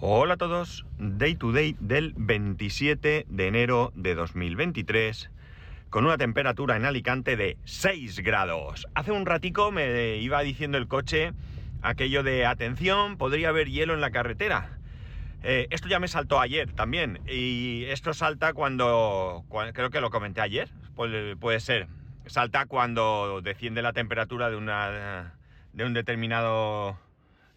Hola a todos, Day to Day del 27 de enero de 2023 con una temperatura en Alicante de 6 grados. Hace un ratico me iba diciendo el coche aquello de atención, podría haber hielo en la carretera. Eh, esto ya me saltó ayer también y esto salta cuando, creo que lo comenté ayer, puede, puede ser, salta cuando desciende la temperatura de, una, de un determinado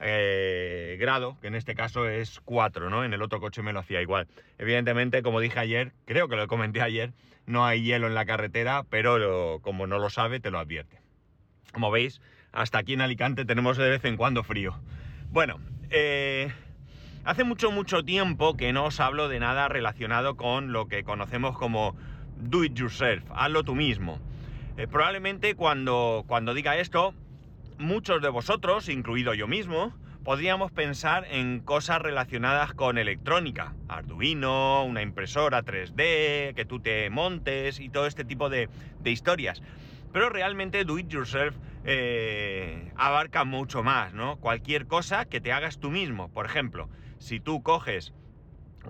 eh, grado, que en este caso es 4, ¿no? En el otro coche me lo hacía igual. Evidentemente, como dije ayer, creo que lo comenté ayer, no hay hielo en la carretera, pero como no lo sabe, te lo advierte. Como veis, hasta aquí en Alicante tenemos de vez en cuando frío. Bueno, eh, hace mucho, mucho tiempo que no os hablo de nada relacionado con lo que conocemos como do it yourself, hazlo tú mismo. Eh, probablemente cuando, cuando diga esto, muchos de vosotros, incluido yo mismo, podríamos pensar en cosas relacionadas con electrónica, Arduino, una impresora 3D, que tú te montes y todo este tipo de, historias. Pero realmente Do It Yourself eh, abarca mucho más, ¿no? Cualquier cosa que te hagas tú mismo. Por ejemplo, si tú coges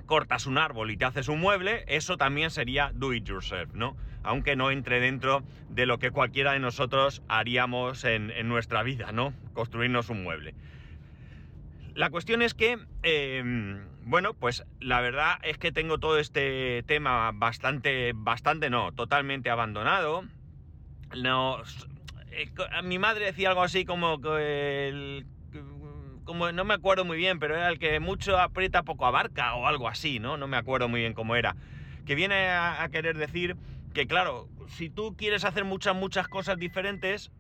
cortas un árbol y te haces un mueble, eso también sería do it yourself, ¿no? Aunque no entre dentro de lo que cualquiera de nosotros haríamos en, nuestra vida, ¿no? Construirnos un mueble. La cuestión es que, em, bueno, pues la verdad es que tengo todo este tema bastante, bastante no, totalmente abandonado. No, eh, mi madre decía algo así como que el como no me acuerdo muy bien, pero era el que mucho aprieta, poco abarca o algo así, ¿no? No me acuerdo muy bien cómo era. Que viene a, querer decir que, claro, si tú quieres hacer muchas, muchas cosas diferentes,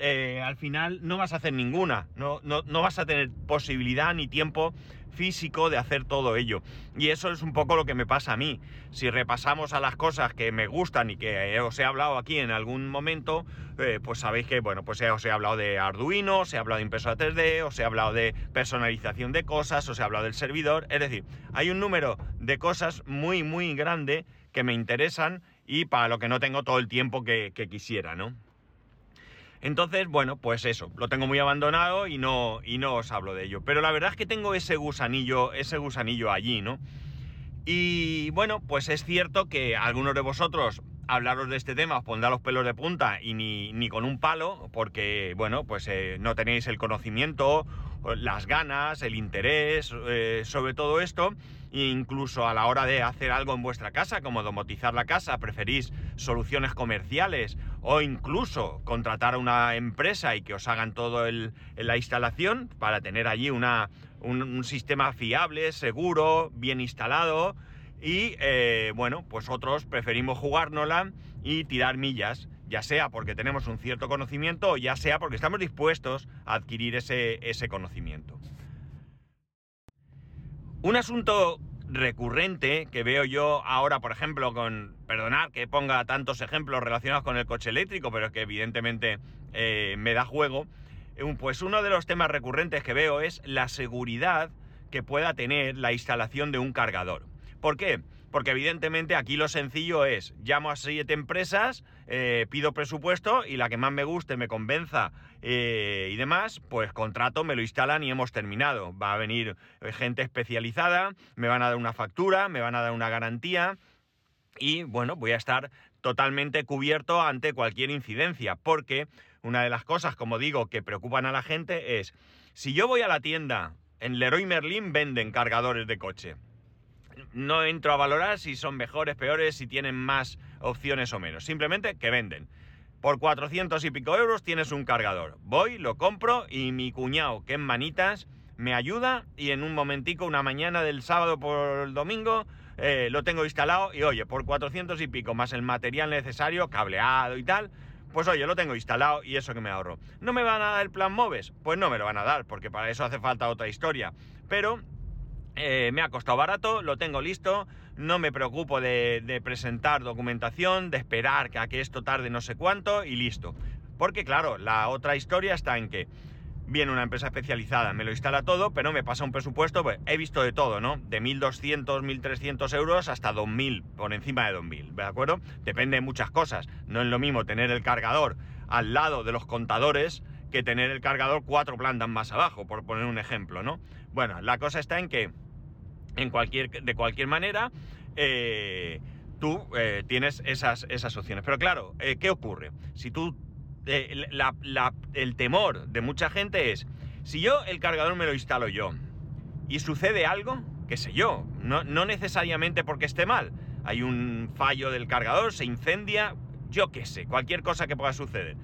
eh, al final no vas a hacer ninguna, no, no, no vas a tener posibilidad ni tiempo físico de hacer todo ello. Y eso es un poco lo que me pasa a mí. Si repasamos a las cosas que me gustan y que os he hablado aquí en algún momento, eh, pues sabéis que, bueno, pues os he hablado de Arduino, os he hablado de impresora 3D, os he hablado de personalización de cosas, os he hablado del servidor. Es decir, hay un número de cosas muy, muy grande que me interesan y para lo que no tengo todo el tiempo que, que quisiera, ¿no? Entonces, bueno, pues eso, lo tengo muy abandonado y no, y no os hablo de ello. Pero la verdad es que tengo ese gusanillo, ese gusanillo allí, ¿no? Y bueno, pues es cierto que algunos de vosotros hablaros de este tema os pondrá los pelos de punta y ni, ni con un palo, porque, bueno, pues eh, no tenéis el conocimiento, las ganas, el interés eh, sobre todo esto, e incluso a la hora de hacer algo en vuestra casa, como domotizar la casa, preferís soluciones comerciales o incluso contratar a una empresa y que os hagan todo el, la instalación para tener allí una, un, sistema fiable, seguro, bien instalado. Y eh, bueno, pues otros preferimos jugárnosla y tirar millas, ya sea porque tenemos un cierto conocimiento o ya sea porque estamos dispuestos a adquirir ese, ese conocimiento. Un asunto recurrente que veo yo ahora, por ejemplo, con, perdonad que ponga tantos ejemplos relacionados con el coche eléctrico, pero que evidentemente eh, me da juego, eh, pues uno de los temas recurrentes que veo es la seguridad que pueda tener la instalación de un cargador. ¿Por qué? Porque evidentemente aquí lo sencillo es, llamo a siete empresas, eh, pido presupuesto y la que más me guste, me convenza y demás, pues contrato, me lo instalan y hemos terminado. Va a venir gente especializada, me van a dar una factura, me van a dar una garantía y bueno, voy a estar totalmente cubierto ante cualquier incidencia, porque una de las cosas, como digo, que preocupan a la gente es, si yo voy a la tienda, en Leroy Merlin venden cargadores de coche. No entro a valorar si son mejores, peores, si tienen más opciones o menos. Simplemente que venden. Por 400 y pico euros tienes un cargador. Voy, lo compro y mi cuñado, que es manitas, me ayuda y en un momentico, una mañana del sábado por el domingo, eh, lo tengo instalado y oye, por 400 y pico más el material necesario, cableado y tal, pues oye, lo tengo instalado y eso que me ahorro. ¿No me van a dar el plan MOVES? Pues no me lo van a dar, porque para eso hace falta otra historia. Pero eh, me ha costado barato, lo tengo listo, no me preocupo de, presentar documentación, de esperar a que esto tarde no sé cuánto y listo. Porque claro, la otra historia está en que viene una empresa especializada, me lo instala todo, pero me pasa un presupuesto, pues he visto de todo, ¿no? De 1.200, 1.300 euros hasta 2.000, por encima de 2.000, ¿de acuerdo? Depende de muchas cosas. No es lo mismo tener el cargador al lado de los contadores que tener el cargador cuatro plantas más abajo, por poner un ejemplo, ¿no? Bueno, la cosa está en que en cualquier, de cualquier manera, eh, tú eh, tienes esas, esas opciones. Pero claro, eh, ¿qué ocurre? Si tú, el temor de mucha gente es, si yo el cargador me lo instalo yo y sucede algo, qué sé yo, no, no necesariamente porque esté mal, hay un fallo del cargador, se incendia, yo qué sé, cualquier cosa que pueda suceder.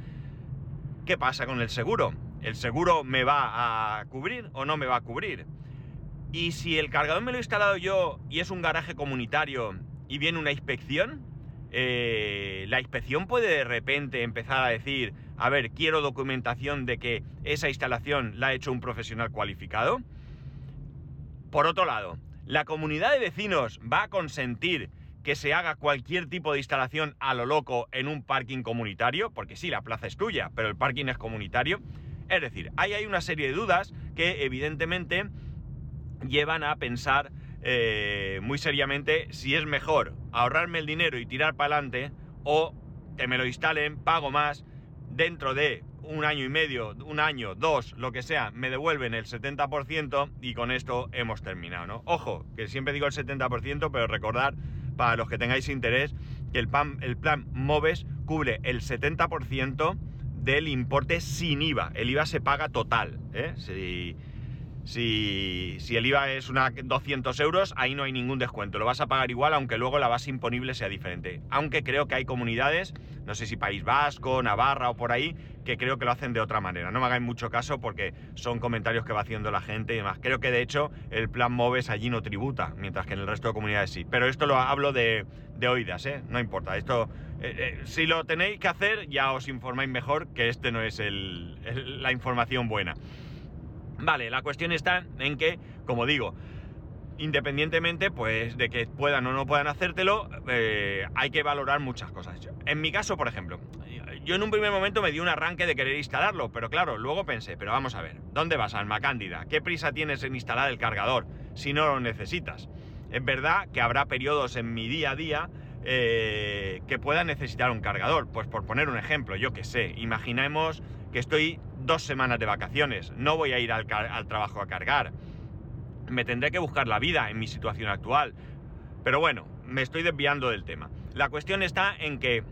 ¿Qué pasa con el seguro? ¿El seguro me va a cubrir o no me va a cubrir? Y si el cargador me lo he instalado yo y es un garaje comunitario y viene una inspección, eh, la inspección puede de repente empezar a decir, a ver, quiero documentación de que esa instalación la ha hecho un profesional cualificado. Por otro lado, ¿la comunidad de vecinos va a consentir que se haga cualquier tipo de instalación a lo loco en un parking comunitario? Porque sí, la plaza es tuya, pero el parking es comunitario. Es decir, ahí hay una serie de dudas que evidentemente llevan a pensar eh, muy seriamente si es mejor ahorrarme el dinero y tirar para adelante o que me lo instalen, pago más, dentro de un año y medio, un año, dos, lo que sea, me devuelven el 70% y con esto hemos terminado, ¿no? Ojo, que siempre digo el 70%, pero recordar, para los que tengáis interés, que el plan, el plan MOVES cubre el 70% del importe sin IVA. El IVA se paga total, ¿eh? Si, si, el IVA es una 200 euros, ahí no hay ningún descuento. Lo vas a pagar igual, aunque luego la base imponible sea diferente. Aunque creo que hay comunidades, no sé si País Vasco, Navarra o por ahí, que creo que lo hacen de otra manera. No me hagáis mucho caso porque son comentarios que va haciendo la gente y demás. Creo que de hecho el plan MOVES allí no tributa, mientras que en el resto de comunidades sí. Pero esto lo hablo de, oídas, ¿eh? No importa. Esto, eh, eh, si lo tenéis que hacer, ya os informáis mejor que este no es la información buena. Vale, la cuestión está en que, como digo, independientemente pues de que puedan o no puedan hacértelo, eh, hay que valorar muchas cosas. En mi caso, por ejemplo, yo en un primer momento me di un arranque de querer instalarlo, pero claro, luego pensé, pero vamos a ver, ¿dónde vas, Alma Cándida? ¿Qué prisa tienes en instalar el cargador si no lo necesitas? Es verdad que habrá periodos en mi día a día eh, que pueda necesitar un cargador. Pues por poner un ejemplo, yo que sé, imaginemos que estoy dos semanas de vacaciones, no voy a ir al, trabajo a cargar. Me tendré que buscar la vida en mi situación actual. Pero bueno, me estoy desviando del tema. La cuestión está en que,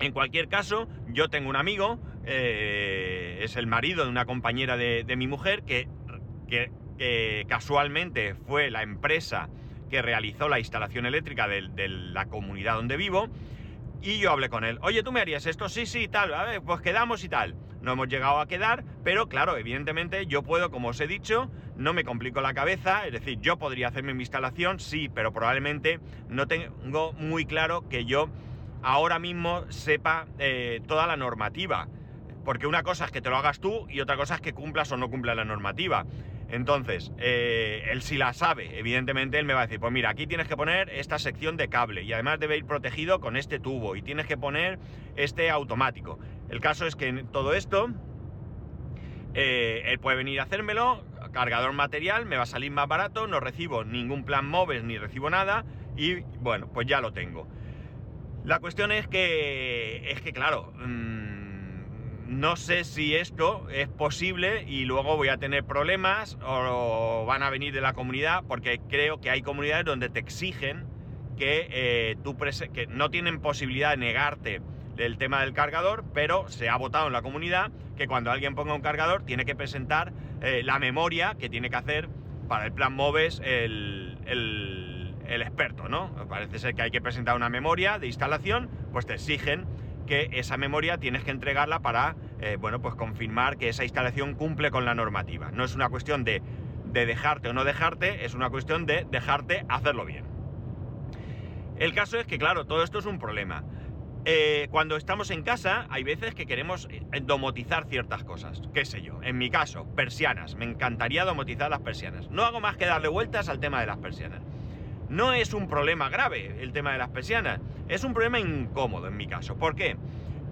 en cualquier caso, yo tengo un amigo, eh, es el marido de una compañera de, mi mujer, que, que casualmente fue la empresa que realizó la instalación eléctrica de, la comunidad donde vivo. Y yo hablé con él, oye, ¿tú me harías esto? Sí, sí, tal, a ver, pues quedamos y tal. No hemos llegado a quedar, pero claro, evidentemente yo puedo, como os he dicho, no me complico la cabeza, es decir, yo podría hacerme mi instalación, sí, pero probablemente no tengo muy claro que yo ahora mismo sepa eh, toda la normativa. Porque una cosa es que te lo hagas tú y otra cosa es que cumplas o no cumplas la normativa. Entonces, eh, él si la sabe, evidentemente él me va a decir, pues mira, aquí tienes que poner esta sección de cable y además debe ir protegido con este tubo y tienes que poner este automático. El caso es que en todo esto, eh, él puede venir a hacérmelo, cargador material, me va a salir más barato, no recibo ningún plan móvil ni recibo nada y bueno, pues ya lo tengo. La cuestión es que, es que claro... Mm, no sé si esto es posible y luego voy a tener problemas o van a venir de la comunidad porque creo que hay comunidades donde te exigen que, eh, tú que no tienen posibilidad de negarte el tema del cargador, pero se ha votado en la comunidad que cuando alguien ponga un cargador tiene que presentar eh, la memoria que tiene que hacer para el plan MOVES el, el experto, ¿no? Parece ser que hay que presentar una memoria de instalación, pues te exigen que esa memoria tienes que entregarla para, eh, bueno, pues confirmar que esa instalación cumple con la normativa. No es una cuestión de, dejarte o no dejarte, es una cuestión de dejarte hacerlo bien. El caso es que, claro, todo esto es un problema. Eh, cuando estamos en casa, hay veces que queremos eh, domotizar ciertas cosas. ¿Qué sé yo? En mi caso, persianas. Me encantaría domotizar las persianas. No hago más que darle vueltas al tema de las persianas. No es un problema grave el tema de las persianas, es un problema incómodo en mi caso. ¿Por qué?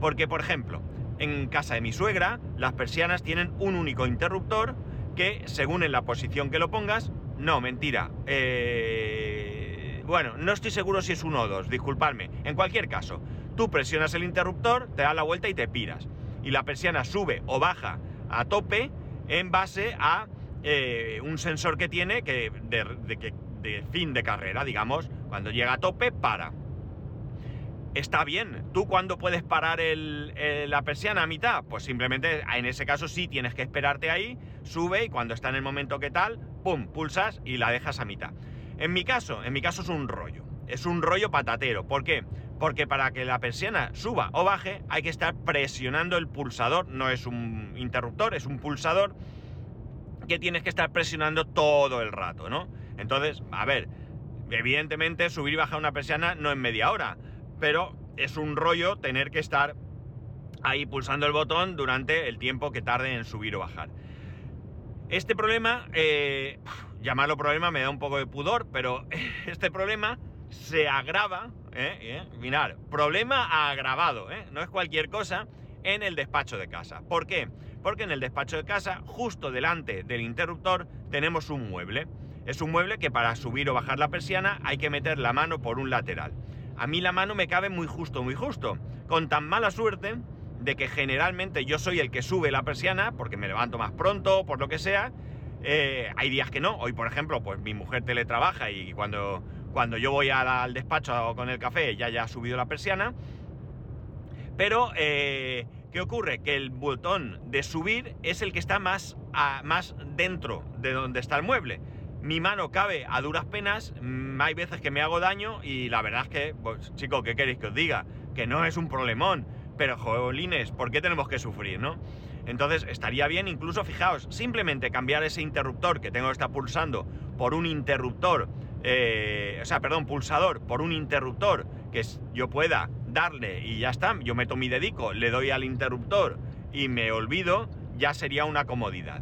Porque, por ejemplo, en casa de mi suegra, las persianas tienen un único interruptor que, según en la posición que lo pongas, no, mentira. Eh, bueno, no estoy seguro si es uno o dos, disculpadme. En cualquier caso, tú presionas el interruptor, te das la vuelta y te piras. Y la persiana sube o baja a tope en base a eh, un sensor que tiene que, de fin de carrera, digamos, cuando llega a tope, para. Está bien. ¿Tú cuándo puedes parar la persiana a mitad? Pues simplemente en ese caso sí tienes que esperarte ahí, sube y cuando está en el momento que tal, ¡pum! pulsas y la dejas a mitad. En mi caso, en mi caso es un rollo. Es un rollo patatero. ¿Por qué? Porque para que la persiana suba o baje hay que estar presionando el pulsador. No es un interruptor, es un pulsador que tienes que estar presionando todo el rato, ¿no? Entonces, a ver, evidentemente subir y bajar una persiana no en media hora pero es un rollo tener que estar ahí pulsando el botón durante el tiempo que tarde en subir o bajar. Este problema, eh, llamarlo problema me da un poco de pudor, pero este problema se agrava, ¿eh? ¿Eh? Mirar, problema agravado, ¿eh? no es cualquier cosa, en el despacho de casa. ¿Por qué? Porque en el despacho de casa, justo delante del interruptor, tenemos un mueble. Es un mueble que para subir o bajar la persiana hay que meter la mano por un lateral a mí la mano me cabe muy justo, muy justo. Con tan mala suerte de que generalmente yo soy el que sube la persiana, porque me levanto más pronto, por lo que sea. Eh, hay días que no. Hoy, por ejemplo, pues mi mujer teletrabaja y cuando, cuando yo voy al despacho con el café ya ya ha subido la persiana. Pero, eh, ¿qué ocurre? Que el botón de subir es el que está más, más dentro de donde está el mueble mi mano cabe a duras penas, mm, hay veces que me hago daño y la verdad es que, pues chicos, ¿qué queréis que os diga? Que no es un problemón, pero jolines, ¿por qué tenemos que sufrir, no? Entonces estaría bien incluso, fijaos, simplemente cambiar ese interruptor que tengo que estar pulsando por un interruptor, eh, o sea, perdón, pulsador, por un interruptor que yo pueda darle y ya está, yo meto mi dedico, le doy al interruptor y me olvido, ya sería una comodidad.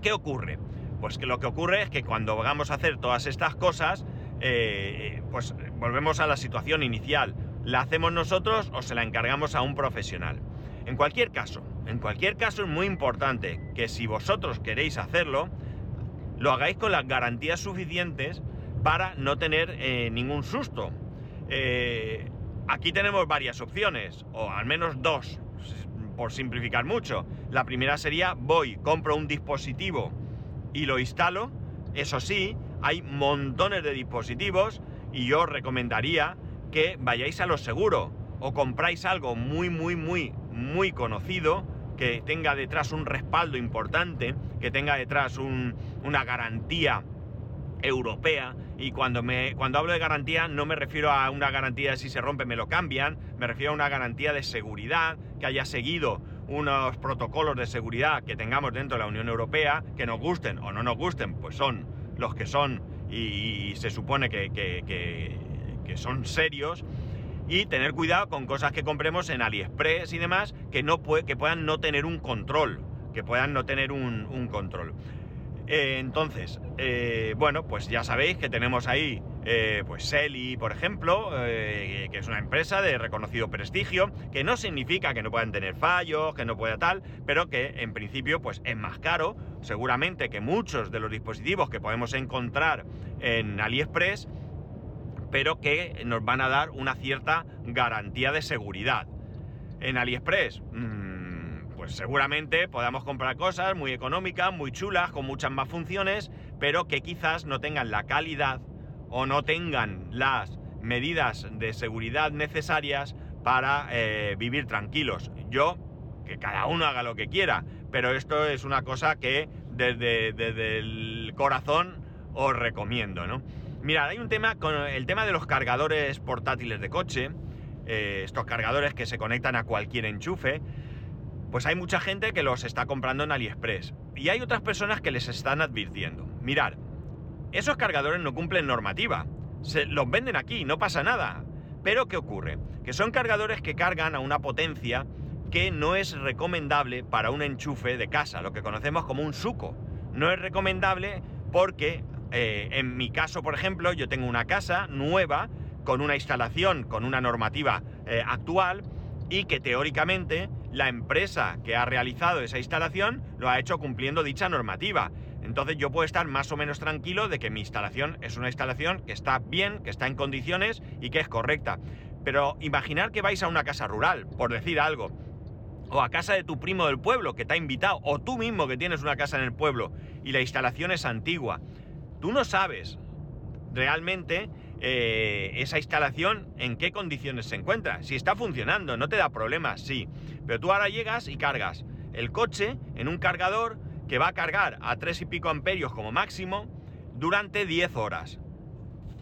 ¿Qué ocurre? Pues que lo que ocurre es que cuando vamos a hacer todas estas cosas, eh, pues volvemos a la situación inicial. ¿La hacemos nosotros o se la encargamos a un profesional? En cualquier caso, en cualquier caso es muy importante que si vosotros queréis hacerlo, lo hagáis con las garantías suficientes para no tener eh, ningún susto. Eh, aquí tenemos varias opciones, o al menos dos, por simplificar mucho. La primera sería voy, compro un dispositivo y lo instalo. Eso sí, hay montones de dispositivos y yo recomendaría que vayáis a lo seguro o compráis algo muy, muy, muy, muy conocido que tenga detrás un respaldo importante, que tenga detrás una garantía europea y cuando, me, cuando hablo de garantía no me refiero a una garantía de si se rompe me lo cambian, me refiero a una garantía de seguridad que haya seguido unos protocolos de seguridad que tengamos dentro de la Unión Europea, que nos gusten o no nos gusten, pues son los que son y, se supone que, que, son serios. Y tener cuidado con cosas que compremos en AliExpress y demás que, no que puedan no tener un control. Que puedan no tener un, un control. Eh, entonces, eh, bueno, pues ya sabéis que tenemos ahí, eh, pues Selly, por ejemplo, que es una empresa de reconocido prestigio, que no significa que no puedan tener fallos, que no pueda tal, pero que en principio, pues es más caro, seguramente que muchos de los dispositivos que podemos encontrar en AliExpress, pero que nos van a dar una cierta garantía de seguridad. En AliExpress, mm, pues seguramente podamos comprar cosas muy económicas, muy chulas, con muchas más funciones, pero que quizás no tengan la calidad o no tengan las medidas de seguridad necesarias para eh, vivir tranquilos. Yo, que cada uno haga lo que quiera, pero esto es una cosa que desde, el corazón os recomiendo, ¿no? Mirad, hay un tema con el tema de los cargadores portátiles de coche, eh, estos cargadores que se conectan a cualquier enchufe, pues hay mucha gente que los está comprando en AliExpress. Y hay otras personas que les están advirtiendo. Mirad, esos cargadores no cumplen normativa. Se los venden aquí, no pasa nada. Pero ¿qué ocurre? Que son cargadores que cargan a una potencia que no es recomendable para un enchufe de casa, lo que conocemos como un suco. No es recomendable porque, eh, en mi caso, por ejemplo, yo tengo una casa nueva con una instalación, con una normativa eh, actual y que teóricamente la empresa que ha realizado esa instalación lo ha hecho cumpliendo dicha normativa. Entonces yo puedo estar más o menos tranquilo de que mi instalación es una instalación que está bien, que está en condiciones y que es correcta. Pero imaginar que vais a una casa rural, por decir algo, o a casa de tu primo del pueblo que te ha invitado, o tú mismo que tienes una casa en el pueblo y la instalación es antigua. Tú no sabes realmente eh, esa instalación en qué condiciones se encuentra. Si está funcionando, no te da problemas, sí. Pero tú ahora llegas y cargas el coche en un cargador que va a cargar a 3 y pico amperios como máximo durante 10 horas.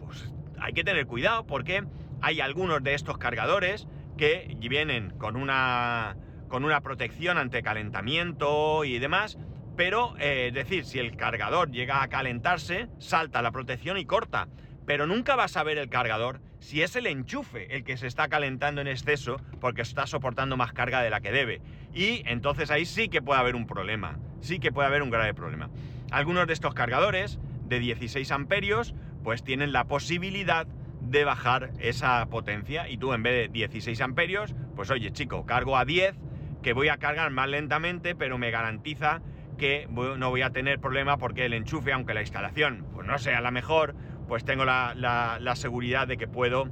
Pues hay que tener cuidado porque hay algunos de estos cargadores que vienen con una, con una protección ante calentamiento y demás, pero eh, es decir, si el cargador llega a calentarse, salta la protección y corta pero nunca vas a ver el cargador si es el enchufe el que se está calentando en exceso porque está soportando más carga de la que debe. Y entonces ahí sí que puede haber un problema, sí que puede haber un grave problema. Algunos de estos cargadores de 16 amperios pues tienen la posibilidad de bajar esa potencia y tú en vez de 16 amperios, pues oye chico, cargo a 10 que voy a cargar más lentamente pero me garantiza que no voy a tener problema porque el enchufe, aunque la instalación pues no sea la mejor, pues tengo la, seguridad de que puedo,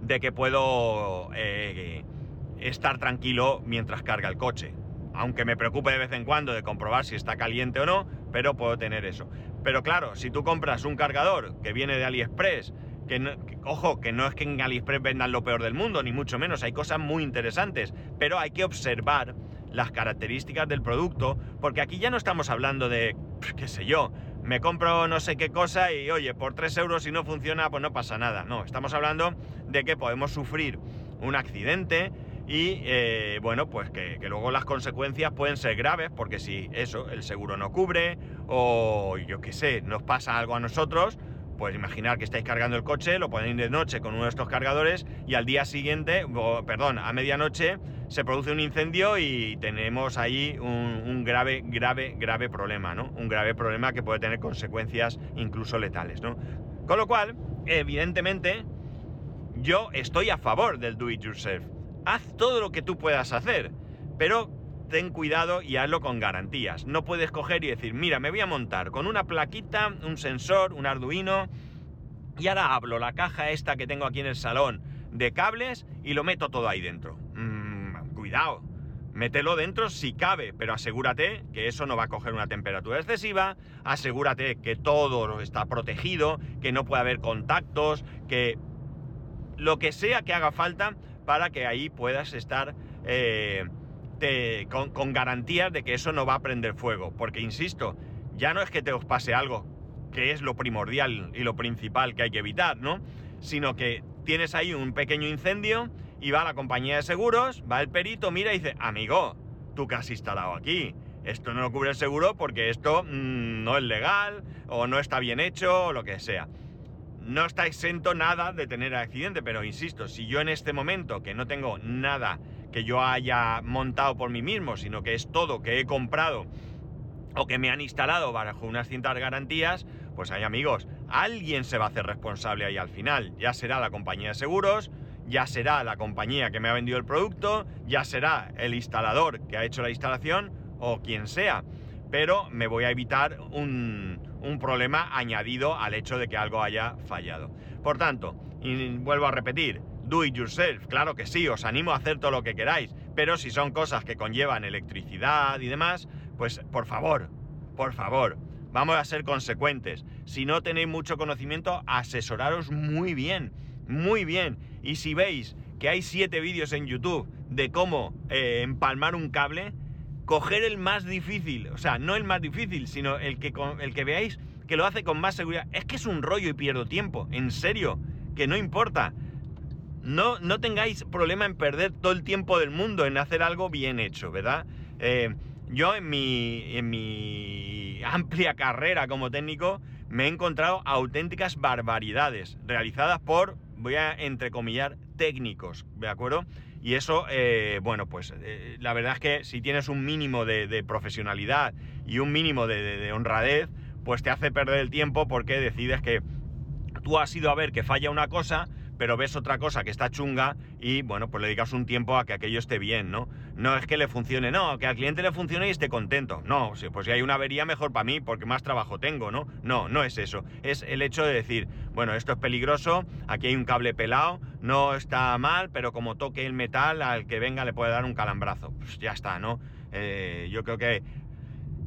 de que puedo eh, estar tranquilo mientras carga el coche. Aunque me preocupe de vez en cuando de comprobar si está caliente o no, pero puedo tener eso. Pero claro, si tú compras un cargador que viene de AliExpress, que, ojo, que no es que en AliExpress vendan lo peor del mundo, ni mucho menos, hay cosas muy interesantes, pero hay que observar las características del producto, porque aquí ya no estamos hablando de, qué sé yo, me compro no sé qué cosa y oye, por 3 euros si no funciona, pues no pasa nada. No, estamos hablando de que podemos sufrir un accidente y eh, bueno, pues que, luego las consecuencias pueden ser graves porque si eso, el seguro no cubre o yo qué sé, nos pasa algo a nosotros, pues imaginar que estáis cargando el coche, lo ponéis de noche con uno de estos cargadores y al día siguiente, perdón, a medianoche se produce un incendio y tenemos ahí un, grave, grave, grave problema, ¿no? Un grave problema que puede tener consecuencias incluso letales, ¿no? Con lo cual, evidentemente, yo estoy a favor del do it yourself. Haz todo lo que tú puedas hacer, pero ten cuidado y hazlo con garantías. No puedes coger y decir, mira, me voy a montar con una plaquita, un sensor, un Arduino, y ahora hablo la caja esta que tengo aquí en el salón de cables y lo meto todo ahí dentro. Mm, cuidado, mételo dentro si cabe, pero asegúrate que eso no va a coger una temperatura excesiva, asegúrate que todo está protegido, que no puede haber contactos, que lo que sea que haga falta para que ahí puedas estar... Eh, con, garantías de que eso no va a prender fuego. Porque, insisto, ya no es que te os pase algo, que es lo primordial y lo principal que hay que evitar, ¿no? Sino que tienes ahí un pequeño incendio y va la compañía de seguros, va el perito, mira y dice, amigo, tú que has instalado aquí, esto no lo cubre el seguro porque esto mm, no es legal o no está bien hecho o lo que sea. No está exento nada de tener accidente, pero insisto, si yo en este momento que no tengo nada que yo haya montado por mí mismo, sino que es todo que he comprado o que me han instalado bajo unas cintas garantías, pues hay amigos, alguien se va a hacer responsable ahí al final. Ya será la compañía de seguros, ya será la compañía que me ha vendido el producto, ya será el instalador que ha hecho la instalación o quien sea. Pero me voy a evitar un, un problema añadido al hecho de que algo haya fallado. Por tanto, y vuelvo a repetir, do it yourself, claro que sí, os animo a hacer todo lo que queráis, pero si son cosas que conllevan electricidad y demás, pues por favor, por favor, vamos a ser consecuentes. Si no tenéis mucho conocimiento, asesoraros muy bien, muy bien. Y si veis que hay siete vídeos en YouTube de cómo eh, empalmar un cable, coger el más difícil, o sea, no el más difícil, sino el que, el que veáis que lo hace con más seguridad. Es que es un rollo y pierdo tiempo, en serio, que no importa no, no tengáis problema en perder todo el tiempo del mundo en hacer algo bien hecho, ¿verdad? Eh, yo en mi, en mi amplia carrera como técnico me he encontrado auténticas barbaridades realizadas por, voy a entrecomillar, técnicos, ¿de acuerdo? Y eso, eh, bueno, pues eh, la verdad es que si tienes un mínimo de, profesionalidad y un mínimo de, de, honradez, pues te hace perder el tiempo porque decides que tú has ido a ver que falla una cosa, pero ves otra cosa que está chunga y bueno, pues le dedicas un tiempo a que aquello esté bien, ¿no? No es que le funcione, no, que al cliente le funcione y esté contento. No, pues si hay una avería mejor para mí porque más trabajo tengo, ¿no? No, no es eso. Es el hecho de decir, bueno, esto es peligroso, aquí hay un cable pelado, no está mal, pero como toque el metal, al que venga le puede dar un calambrazo. Pues ya está, ¿no? Eh, yo creo que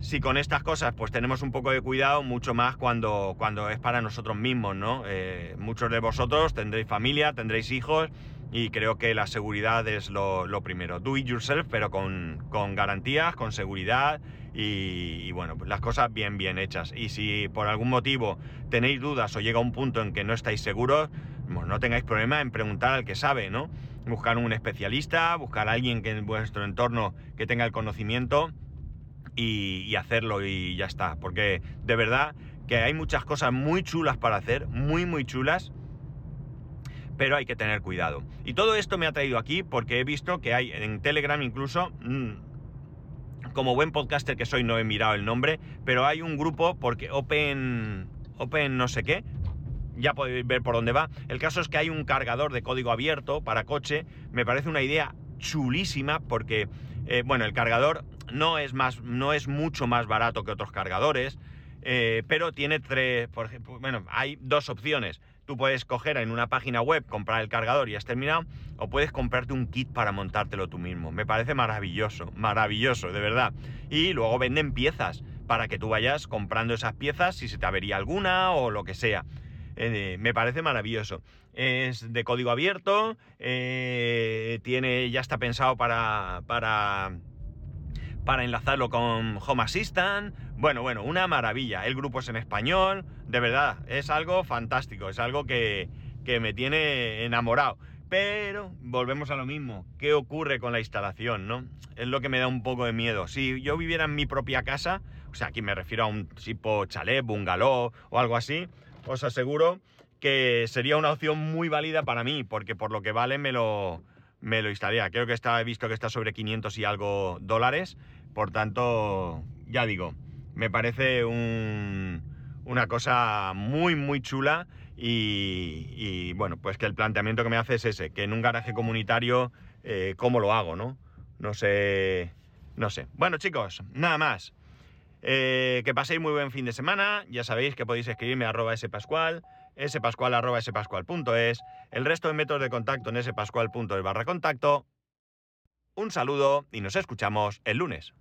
si con estas cosas pues tenemos un poco de cuidado, mucho más cuando, cuando es para nosotros mismos, ¿no? Eh, muchos de vosotros tendréis familia, tendréis hijos y creo que la seguridad es lo, primero. Do it yourself, pero con, garantías, con seguridad y, bueno, pues las cosas bien, bien hechas. Y si por algún motivo tenéis dudas o llega un punto en que no estáis seguros, no tengáis problema en preguntar al que sabe, ¿no? Buscar un especialista, buscar a alguien que en vuestro entorno que tenga el conocimiento y hacerlo y ya está. Porque de verdad que hay muchas cosas muy chulas para hacer, muy, muy chulas pero hay que tener cuidado. Y todo esto me ha traído aquí porque he visto que hay en Telegram incluso, mm, como buen podcaster que soy no he mirado el nombre, pero hay un grupo porque Open, Open no sé qué, ya podéis ver por dónde va. El caso es que hay un cargador de código abierto para coche, me parece una idea chulísima porque, eh, bueno, el cargador no es, más, no es mucho más barato que otros cargadores, eh, pero tiene tres, por ejemplo, bueno, hay dos opciones. Tú puedes coger en una página web, comprar el cargador y has terminado, o puedes comprarte un kit para montártelo tú mismo. Me parece maravilloso, maravilloso, de verdad. Y luego venden piezas para que tú vayas comprando esas piezas si se te avería alguna o lo que sea. Eh, me parece maravilloso. Es de código abierto, eh, tiene, ya está pensado para, para para enlazarlo con Home Assistant. Bueno, bueno, una maravilla. El grupo es en español, de verdad, es algo fantástico, es algo que, me tiene enamorado. Pero volvemos a lo mismo. ¿Qué ocurre con la instalación, no? Es lo que me da un poco de miedo. Si yo viviera en mi propia casa, o sea, aquí me refiero a un tipo chalet, bungalow o algo así, os aseguro que sería una opción muy válida para mí, porque por lo que vale me lo, me lo instalaría. Creo que está, he visto que está sobre 500 y algo dólares por tanto, ya digo, me parece una cosa muy, muy chula y, bueno, pues que el planteamiento que me hace es ese, que en un garaje comunitario, eh, ¿cómo lo hago, no? No sé, no sé. Bueno, chicos, nada más. Eh, que paséis muy buen fin de semana. Ya sabéis que podéis escribirme a arroba spascual, spascual arroba el resto de métodos de contacto en spascual.es barra contacto. Un saludo y nos escuchamos el lunes.